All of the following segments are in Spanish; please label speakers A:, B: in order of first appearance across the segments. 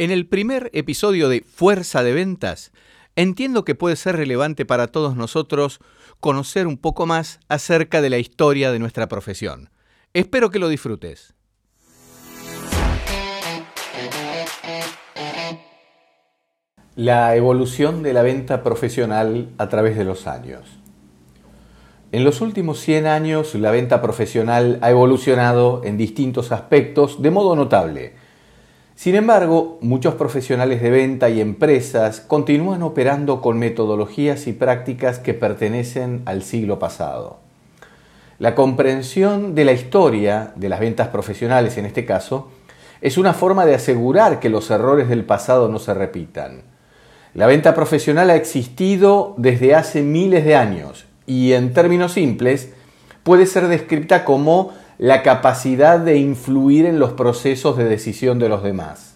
A: En el primer episodio de Fuerza de Ventas, entiendo que puede ser relevante para todos nosotros conocer un poco más acerca de la historia de nuestra profesión. Espero que lo disfrutes. La evolución de la venta profesional a través de los años. En los últimos 100 años la venta profesional ha evolucionado en distintos aspectos de modo notable sin embargo, muchos profesionales de venta y empresas continúan operando con metodologías y prácticas que pertenecen al siglo pasado. La comprensión de la historia de las ventas profesionales en este caso es una forma de asegurar que los errores del pasado no se repitan. La venta profesional ha existido desde hace miles de años y en términos simples puede ser descrita como la capacidad de influir en los procesos de decisión de los demás.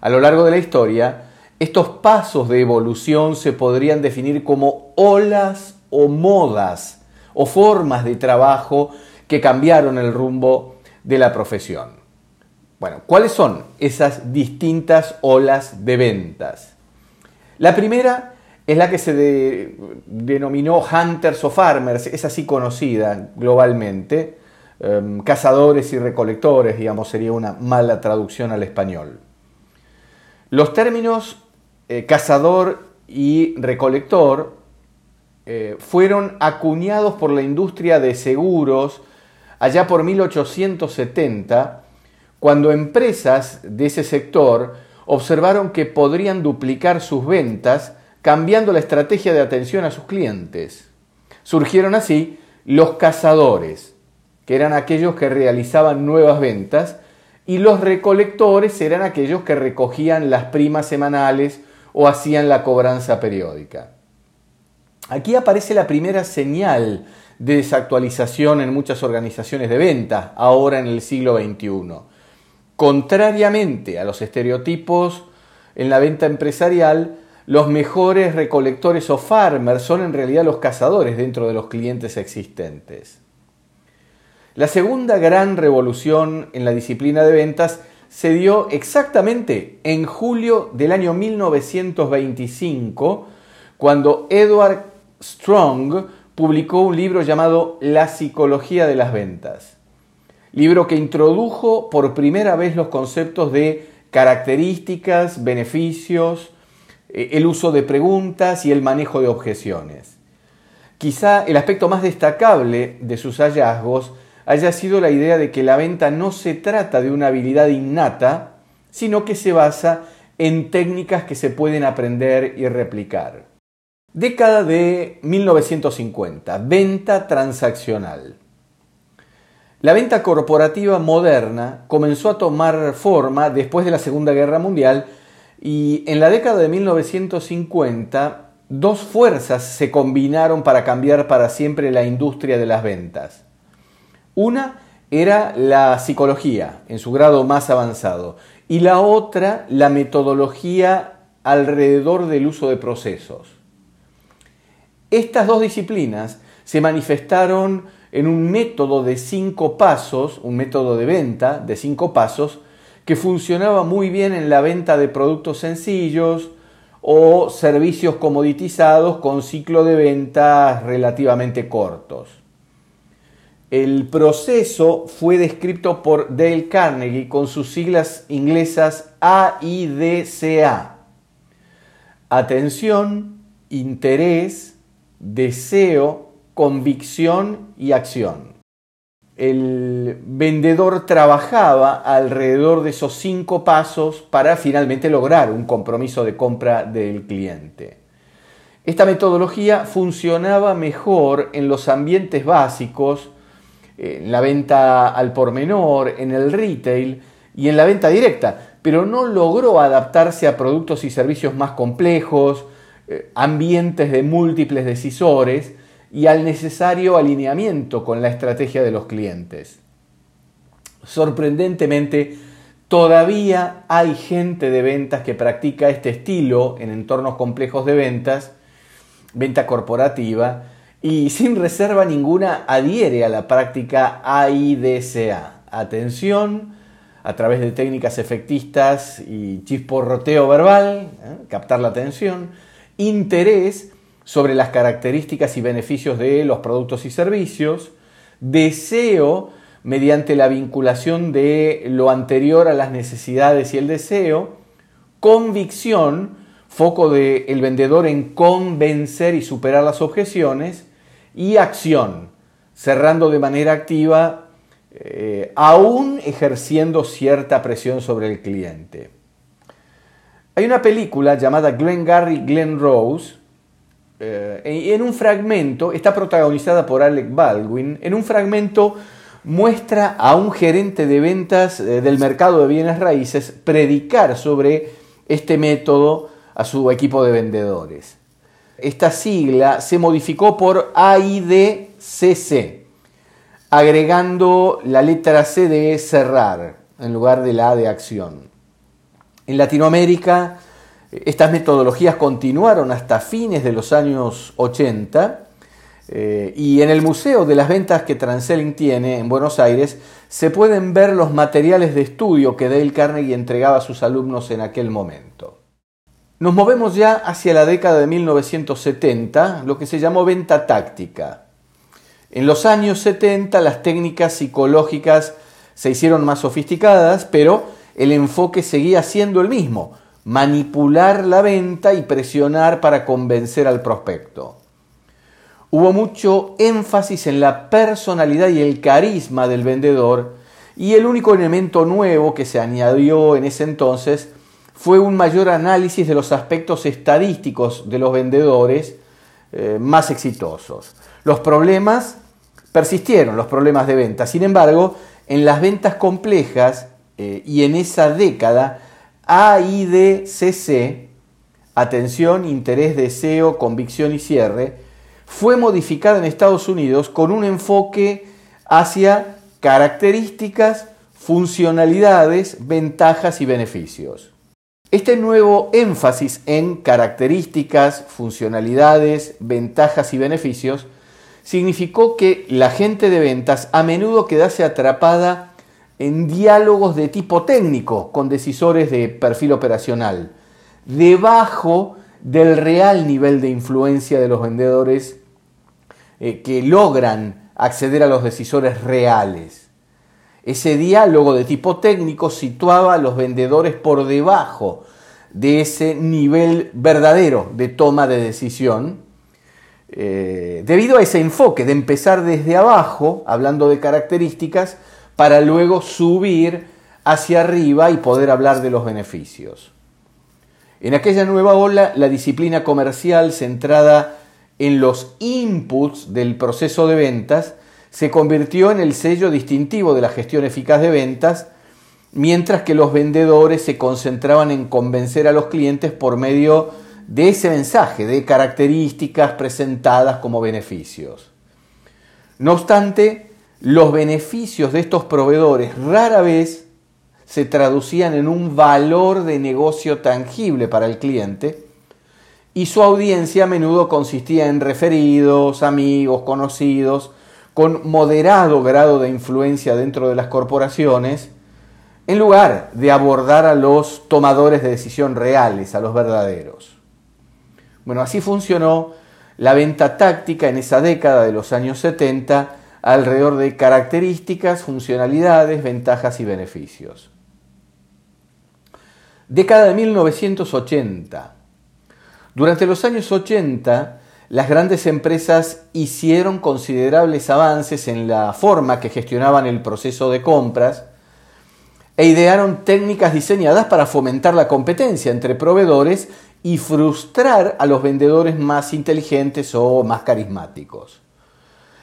A: A lo largo de la historia, estos pasos de evolución se podrían definir como olas o modas o formas de trabajo que cambiaron el rumbo de la profesión. Bueno, ¿cuáles son esas distintas olas de ventas? La primera es la que se denominó Hunters o Farmers, es así conocida globalmente, Em, cazadores y recolectores, digamos, sería una mala traducción al español. Los términos eh, cazador y recolector eh, fueron acuñados por la industria de seguros allá por 1870, cuando empresas de ese sector observaron que podrían duplicar sus ventas cambiando la estrategia de atención a sus clientes. Surgieron así los cazadores, que eran aquellos que realizaban nuevas ventas, y los recolectores eran aquellos que recogían las primas semanales o hacían la cobranza periódica. Aquí aparece la primera señal de desactualización en muchas organizaciones de ventas, ahora en el siglo XXI. Contrariamente a los estereotipos en la venta empresarial, los mejores recolectores o farmers son en realidad los cazadores dentro de los clientes existentes. La segunda gran revolución en la disciplina de ventas se dio exactamente en julio del año 1925, cuando Edward Strong publicó un libro llamado La psicología de las ventas. Libro que introdujo por primera vez los conceptos de características, beneficios, eh, el uso de preguntas y el manejo de objeciones. Quizá el aspecto más destacable de sus hallazgos haya sido la idea de que la venta no se trata de una habilidad innata, sino que se basa en técnicas que se pueden aprender y replicar. Década de 1950, venta transaccional. La venta corporativa moderna comenzó a tomar forma después de la Segunda Guerra Mundial y en la década de 1950 dos fuerzas se combinaron para cambiar para siempre la industria de las ventas. Una era la psicología en su grado más avanzado y la otra la metodología alrededor del uso de procesos. Estas dos disciplinas se manifestaron en un método de cinco pasos, un método de venta de cinco pasos, que funcionaba muy bien en la venta de productos sencillos o servicios comoditizados con ciclo de ventas relativamente cortos. El proceso fue descrito por Dale Carnegie con sus siglas inglesas AIDCA. Atención, interés, deseo, convicción y acción. El vendedor trabajaba alrededor de esos cinco pasos para finalmente lograr un compromiso de compra del cliente. Esta metodología funcionaba mejor en los ambientes básicos, en la venta al por menor, en el retail y en la venta directa, pero no logró adaptarse a productos y servicios más complejos, eh, ambientes de múltiples decisores y al necesario alineamiento con la estrategia de los clientes. Sorprendentemente, todavía hay gente de ventas que practica este estilo en entornos complejos de ventas, venta corporativa, y sin reserva ninguna adhiere a la práctica AIDCA. Atención, a través de técnicas efectistas y chisporroteo verbal, ¿eh? captar la atención, interés sobre las características y beneficios de los productos y servicios, deseo mediante la vinculación de lo anterior a las necesidades y el deseo, convicción, foco del vendedor en convencer y superar las objeciones, y acción, cerrando de manera activa, eh, aún ejerciendo cierta presión sobre el cliente. Hay una película llamada Glenn Gary, Glenn Rose, eh, en un fragmento, está protagonizada por Alec Baldwin, en un fragmento muestra a un gerente de ventas eh, del mercado de bienes raíces predicar sobre este método a su equipo de vendedores. Esta sigla se modificó por AIDCC, agregando la letra C de cerrar en lugar de la A de acción. En Latinoamérica, estas metodologías continuaron hasta fines de los años 80 eh, y en el Museo de las Ventas que Transelling tiene en Buenos Aires se pueden ver los materiales de estudio que Dale Carnegie entregaba a sus alumnos en aquel momento. Nos movemos ya hacia la década de 1970, lo que se llamó venta táctica. En los años 70 las técnicas psicológicas se hicieron más sofisticadas, pero el enfoque seguía siendo el mismo, manipular la venta y presionar para convencer al prospecto. Hubo mucho énfasis en la personalidad y el carisma del vendedor y el único elemento nuevo que se añadió en ese entonces fue un mayor análisis de los aspectos estadísticos de los vendedores eh, más exitosos. Los problemas persistieron, los problemas de venta. Sin embargo, en las ventas complejas eh, y en esa década, AIDCC, atención, interés, deseo, convicción y cierre, fue modificada en Estados Unidos con un enfoque hacia características, funcionalidades, ventajas y beneficios. Este nuevo énfasis en características, funcionalidades, ventajas y beneficios significó que la gente de ventas a menudo quedase atrapada en diálogos de tipo técnico con decisores de perfil operacional, debajo del real nivel de influencia de los vendedores eh, que logran acceder a los decisores reales. Ese diálogo de tipo técnico situaba a los vendedores por debajo de ese nivel verdadero de toma de decisión, eh, debido a ese enfoque de empezar desde abajo, hablando de características, para luego subir hacia arriba y poder hablar de los beneficios. En aquella nueva ola, la disciplina comercial centrada en los inputs del proceso de ventas se convirtió en el sello distintivo de la gestión eficaz de ventas, mientras que los vendedores se concentraban en convencer a los clientes por medio de ese mensaje, de características presentadas como beneficios. No obstante, los beneficios de estos proveedores rara vez se traducían en un valor de negocio tangible para el cliente y su audiencia a menudo consistía en referidos, amigos, conocidos, con moderado grado de influencia dentro de las corporaciones, en lugar de abordar a los tomadores de decisión reales, a los verdaderos. Bueno, así funcionó la venta táctica en esa década de los años 70 alrededor de características, funcionalidades, ventajas y beneficios. Década de 1980. Durante los años 80, las grandes empresas hicieron considerables avances en la forma que gestionaban el proceso de compras e idearon técnicas diseñadas para fomentar la competencia entre proveedores y frustrar a los vendedores más inteligentes o más carismáticos.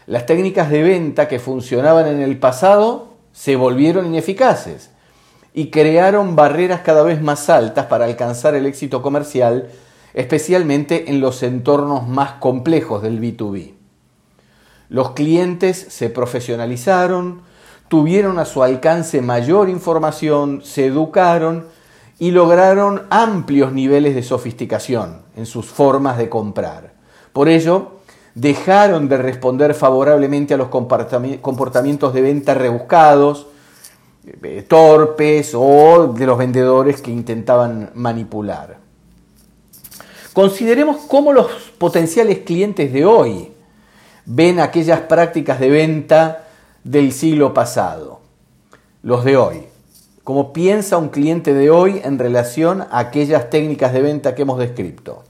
A: Las técnicas de venta que funcionaban en el pasado se volvieron ineficaces y crearon barreras cada vez más altas para alcanzar el éxito comercial, especialmente en los entornos más complejos del B2B. Los clientes se profesionalizaron, tuvieron a su alcance mayor información, se educaron y lograron amplios niveles de sofisticación en sus formas de comprar. Por ello, dejaron de responder favorablemente a los comportamientos de venta rebuscados eh, torpes o de los vendedores que intentaban manipular. Consideremos cómo los potenciales clientes de hoy ven aquellas prácticas de venta del siglo pasado, los de hoy. Cómo piensa un cliente de hoy en relación a aquellas técnicas de venta que hemos descrito.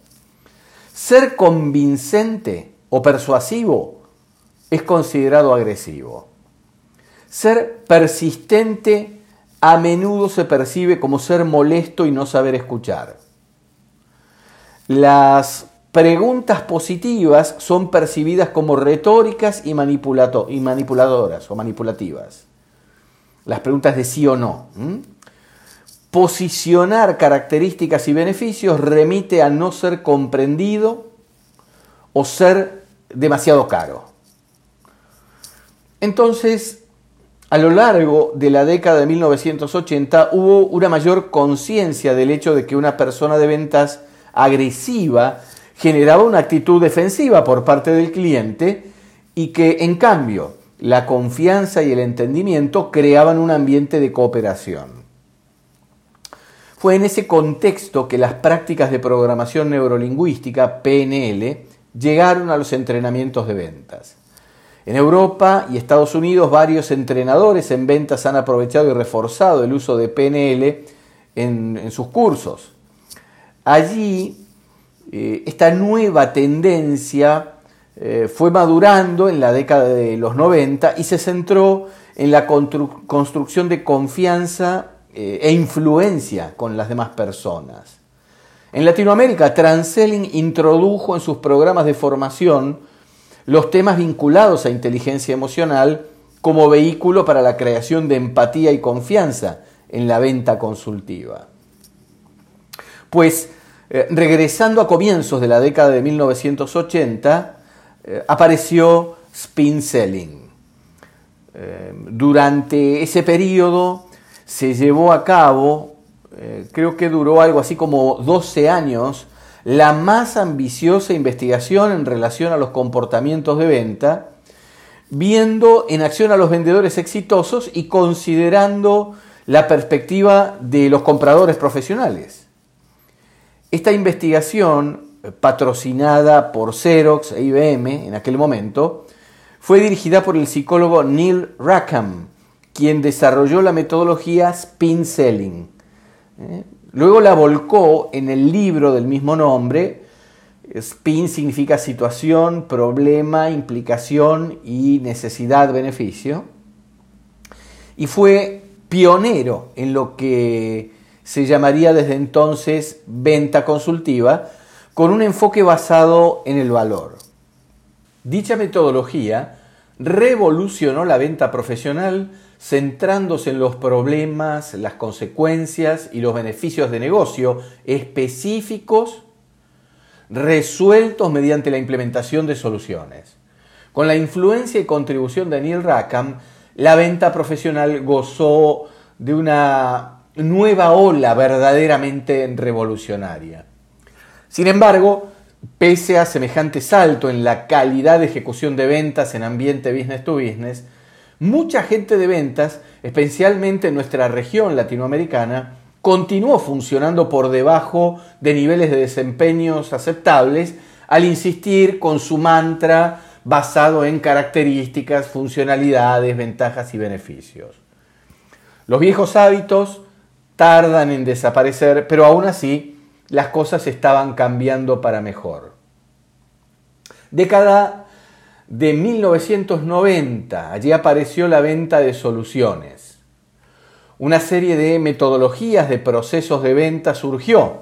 A: Ser convincente o persuasivo es considerado agresivo. Ser persistente a menudo se percibe como ser molesto y no saber escuchar. Las preguntas positivas son percibidas como retóricas y, manipuladoras o manipulativas. Las preguntas de sí o no. Posicionar características y beneficios remite a no ser comprendido o ser demasiado caro. Entonces, a lo largo de la década de 1980 hubo una mayor conciencia del hecho de que una persona de ventas agresiva generaba una actitud defensiva por parte del cliente y que en cambio la confianza y el entendimiento creaban un ambiente de cooperación. Fue en ese contexto que las prácticas de programación neurolingüística, PNL, llegaron a los entrenamientos de ventas. En Europa y Estados Unidos varios entrenadores en ventas han aprovechado y reforzado el uso de PNL en, sus cursos. Allí eh, esta nueva tendencia eh, fue madurando en la década de los 90 y se centró en la construcción de confianza eh, e influencia con las demás personas. En Latinoamérica, Transelling introdujo en sus programas de formación los temas vinculados a inteligencia emocional como vehículo para la creación de empatía y confianza en la venta consultiva. Pues eh, regresando a comienzos de la década de 1980, eh, apareció spin selling. Eh, durante ese periodo se llevó a cabo, creo que duró algo así como 12 años, la más ambiciosa investigación en relación a los comportamientos de venta, viendo en acción a los vendedores exitosos y considerando la perspectiva de los compradores profesionales. Esta investigación, eh, patrocinada por Xerox e IBM en aquel momento, fue dirigida por el psicólogo Neil Rackham, quien desarrolló la metodología Spin Selling. ¿eh? Luego la volcó en el libro del mismo nombre. Spin significa situación, problema, implicación y necesidad, beneficio. Y fue pionero en lo que se llamaría desde entonces venta consultiva, con un enfoque basado en el valor. Dicha metodología revolucionó la venta profesional centrándose en los problemas, las consecuencias y los beneficios de negocio específicos resueltos mediante la implementación de soluciones. Con la influencia y contribución de Neil Rackham, la venta profesional gozó de una nueva ola verdaderamente revolucionaria. Sin embargo, pese a semejante salto en la calidad de ejecución de ventas en ambiente business to business, mucha gente de ventas, especialmente en nuestra región latinoamericana, continuó funcionando por debajo de niveles de desempeños aceptables al insistir con su mantra basado en características, funcionalidades, ventajas y beneficios. Los viejos hábitos tardan en desaparecer, pero aún así las cosas estaban cambiando para mejor. Década de 1990. Allí apareció la venta de soluciones. Una serie de metodologías de procesos de venta surgió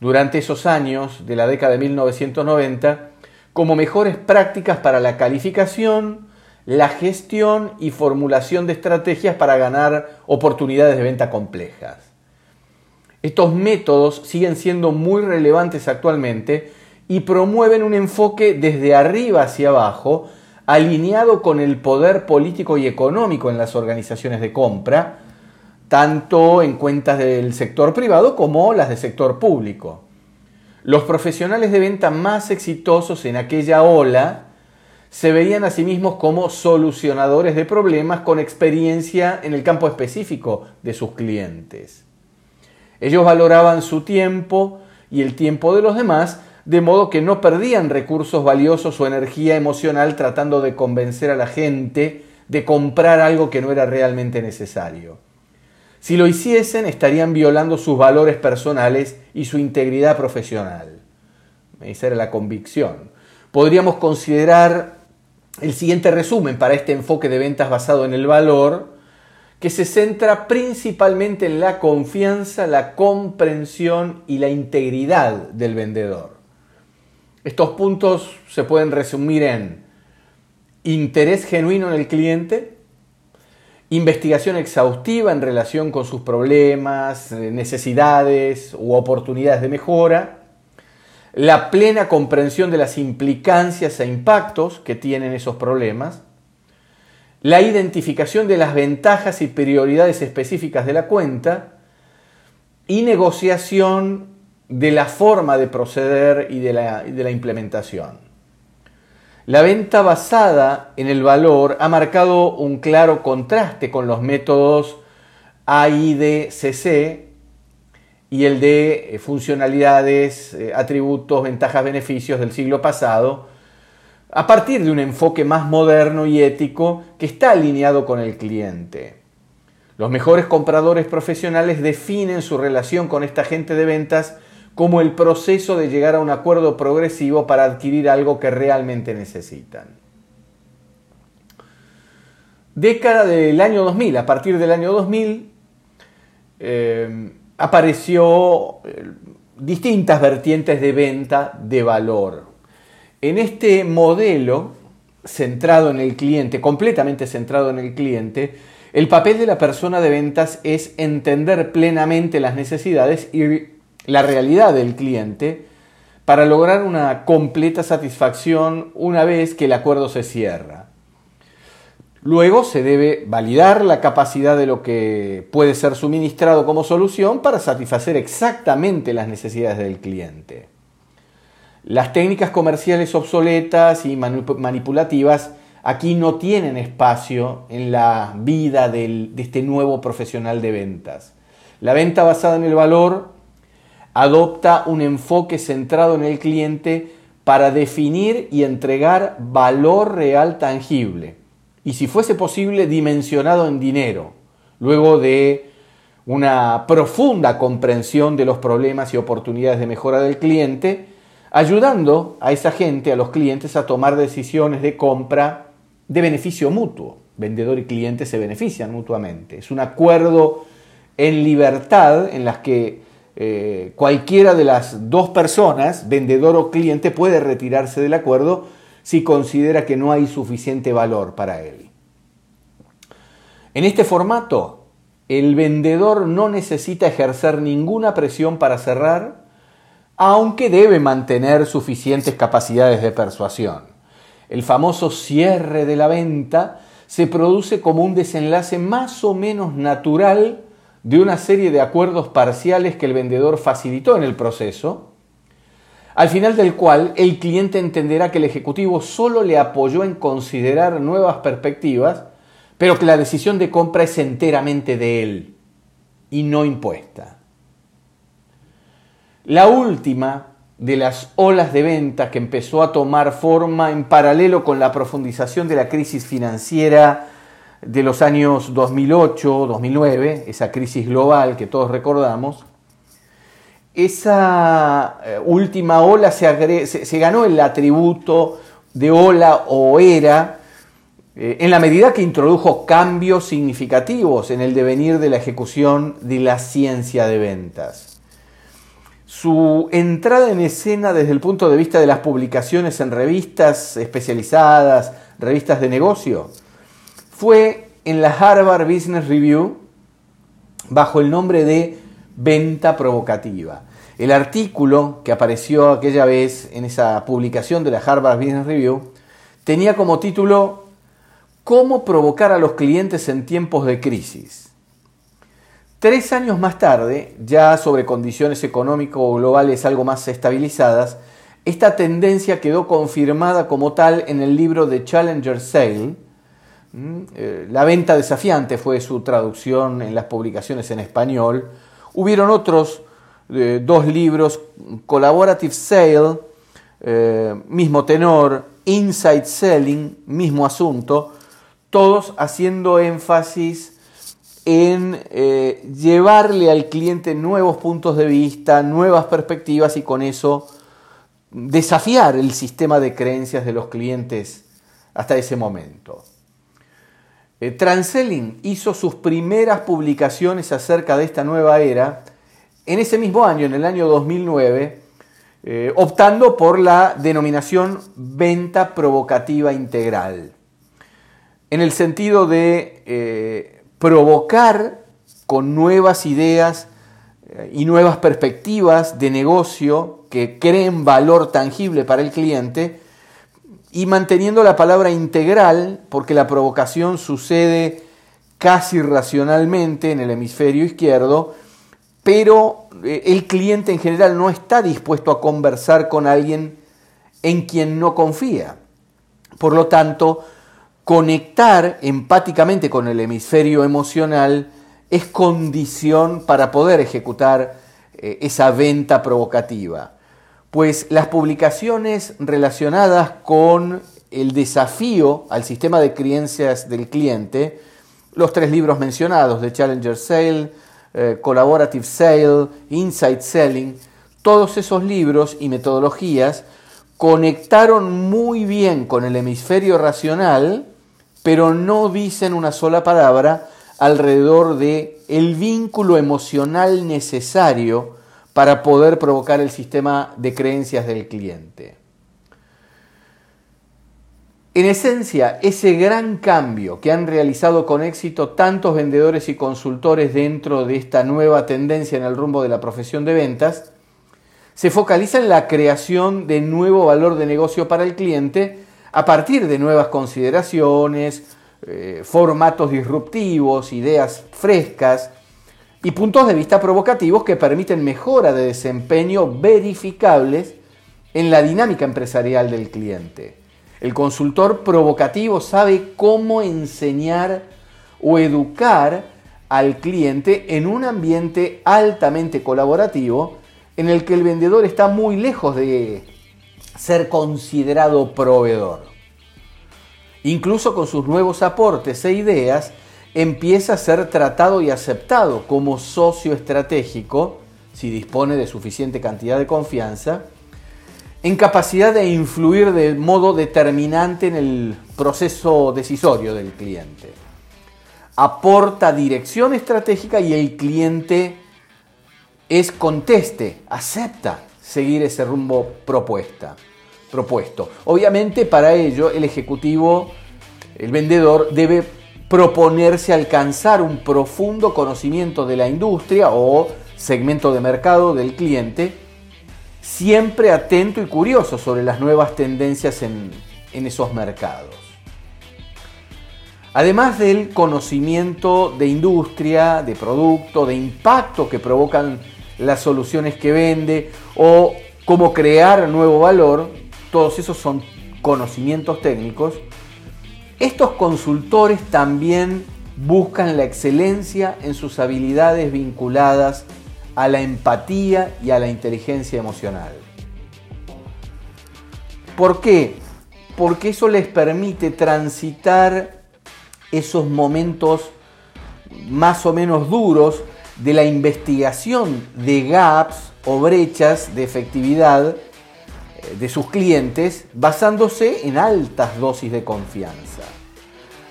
A: durante esos años de la década de 1990 como mejores prácticas para la calificación, la gestión y formulación de estrategias para ganar oportunidades de venta complejas. Estos métodos siguen siendo muy relevantes actualmente y promueven un enfoque desde arriba hacia abajo, alineado con el poder político y económico en las organizaciones de compra, tanto en cuentas del sector privado como las del sector público. Los profesionales de venta más exitosos en aquella ola se veían a sí mismos como solucionadores de problemas con experiencia en el campo específico de sus clientes. Ellos valoraban su tiempo y el tiempo de los demás, de modo que no perdían recursos valiosos o energía emocional tratando de convencer a la gente de comprar algo que no era realmente necesario. Si lo hiciesen, estarían violando sus valores personales y su integridad profesional. Esa era la convicción. Podríamos considerar el siguiente resumen para este enfoque de ventas basado en el valor, que se centra principalmente en la confianza, la comprensión y la integridad del vendedor. Estos puntos se pueden resumir en interés genuino en el cliente, investigación exhaustiva en relación con sus problemas, eh, necesidades u oportunidades de mejora, la plena comprensión de las implicancias e impactos que tienen esos problemas, la identificación de las ventajas y prioridades específicas de la cuenta y negociación de la forma de proceder y de la, de la implementación. La venta basada en el valor ha marcado un claro contraste con los métodos AIDCC y el de eh, funcionalidades, eh, atributos, ventajas, beneficios del siglo pasado, a partir de un enfoque más moderno y ético que está alineado con el cliente. Los mejores compradores profesionales definen su relación con esta gente de ventas como el proceso de llegar a un acuerdo progresivo para adquirir algo que realmente necesitan. Década del año 2000, a partir del año 2000, eh, apareció eh, distintas vertientes de venta de valor. En este modelo centrado en el cliente, completamente centrado en el cliente, el papel de la persona de ventas es entender plenamente las necesidades y la realidad del cliente para lograr una completa satisfacción una vez que el acuerdo se cierra. Luego se debe validar la capacidad de lo que puede ser suministrado como solución para satisfacer exactamente las necesidades del cliente. Las técnicas comerciales obsoletas y manipulativas aquí no tienen espacio en la vida de este nuevo profesional de ventas. La venta basada en el valor adopta un enfoque centrado en el cliente para definir y entregar valor real tangible y si fuese posible dimensionado en dinero, luego de una profunda comprensión de los problemas y oportunidades de mejora del cliente, ayudando a esa gente, a los clientes, a tomar decisiones de compra de beneficio mutuo. Vendedor y cliente se benefician mutuamente. Es un acuerdo en libertad en las que eh, cualquiera de las dos personas, vendedor o cliente, puede retirarse del acuerdo si considera que no hay suficiente valor para él. En este formato, el vendedor no necesita ejercer ninguna presión para cerrar, aunque debe mantener suficientes capacidades de persuasión. El famoso cierre de la venta se produce como un desenlace más o menos natural de una serie de acuerdos parciales que el vendedor facilitó en el proceso, al final del cual el cliente entenderá que el ejecutivo solo le apoyó en considerar nuevas perspectivas, pero que la decisión de compra es enteramente de él y no impuesta. La última de las olas de venta que empezó a tomar forma en paralelo con la profundización de la crisis financiera de los años 2008-2009, esa crisis global que todos recordamos, esa eh, última ola se, ganó el atributo de ola o era eh, en la medida que introdujo cambios significativos en el devenir de la ejecución de la ciencia de ventas. Su entrada en escena desde el punto de vista de las publicaciones en revistas especializadas, revistas de negocio, fue en la Harvard Business Review bajo el nombre de Venta Provocativa. El artículo que apareció aquella vez en esa publicación de la Harvard Business Review tenía como título ¿Cómo provocar a los clientes en tiempos de crisis? Tres años más tarde, ya sobre condiciones económico globales algo más estabilizadas, Esta tendencia quedó confirmada como tal en el libro de Challenger Sale. Mm, eh, la venta desafiante fue su traducción en las publicaciones en español. Hubieron otros eh, dos libros, Collaborative Sale, eh, mismo tenor, Inside Selling, mismo asunto, todos haciendo énfasis en llevarle al cliente nuevos puntos de vista, nuevas perspectivas y con eso desafiar el sistema de creencias de los clientes hasta ese momento. Eh, hizo sus primeras publicaciones acerca de esta nueva era en ese mismo año, en el año 2009, eh, optando por la denominación venta provocativa integral, en el sentido de eh, provocar con nuevas ideas y nuevas perspectivas de negocio que creen valor tangible para el cliente y manteniendo la palabra integral, porque la provocación sucede casi racionalmente en el hemisferio izquierdo, pero eh, el cliente en general no está dispuesto a conversar con alguien en quien no confía. Por lo tanto, conectar empáticamente con el hemisferio emocional es condición para poder ejecutar eh, esa venta provocativa. Pues las publicaciones relacionadas con el desafío al sistema de creencias del cliente, los tres libros mencionados de Challenger Sale, eh, Collaborative Sale, Inside Selling, todos esos libros y metodologías conectaron muy bien con el hemisferio racional, pero no dicen una sola palabra alrededor de el vínculo emocional necesario para poder provocar el sistema de creencias del cliente. En esencia, ese gran cambio que han realizado con éxito tantos vendedores y consultores dentro de esta nueva tendencia en el rumbo de la profesión de ventas, se focaliza en la creación de nuevo valor de negocio para el cliente a partir de nuevas consideraciones, eh, formatos disruptivos, ideas frescas y puntos de vista provocativos que permiten mejora de desempeño verificables en la dinámica empresarial del cliente. El consultor provocativo sabe cómo enseñar o educar al cliente en un ambiente altamente colaborativo en el que el vendedor está muy lejos de ser considerado proveedor incluso con sus nuevos aportes e ideas, empieza a ser tratado y aceptado como socio estratégico, si dispone de suficiente cantidad de confianza, en capacidad de influir de modo determinante en el proceso decisorio del cliente. Aporta dirección estratégica y el cliente es conteste, acepta seguir ese rumbo propuesta propuesto. Obviamente para ello el ejecutivo, el vendedor, debe proponerse alcanzar un profundo conocimiento de la industria o segmento de mercado del cliente, siempre atento y curioso sobre las nuevas tendencias en, en esos mercados. Además del conocimiento de industria, de producto, de impacto que provocan las soluciones que vende o cómo crear nuevo valor, todos esos son conocimientos técnicos, estos consultores también buscan la excelencia en sus habilidades vinculadas a la empatía y a la inteligencia emocional. ¿Por qué? Porque eso les permite transitar esos momentos más o menos duros de la investigación de gaps o brechas de efectividad de sus clientes basándose en altas dosis de confianza.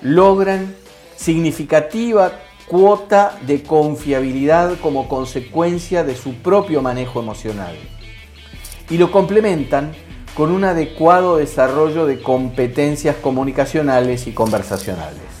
A: Logran significativa cuota de confiabilidad como consecuencia de su propio manejo emocional. Y lo complementan con un adecuado desarrollo de competencias comunicacionales y conversacionales.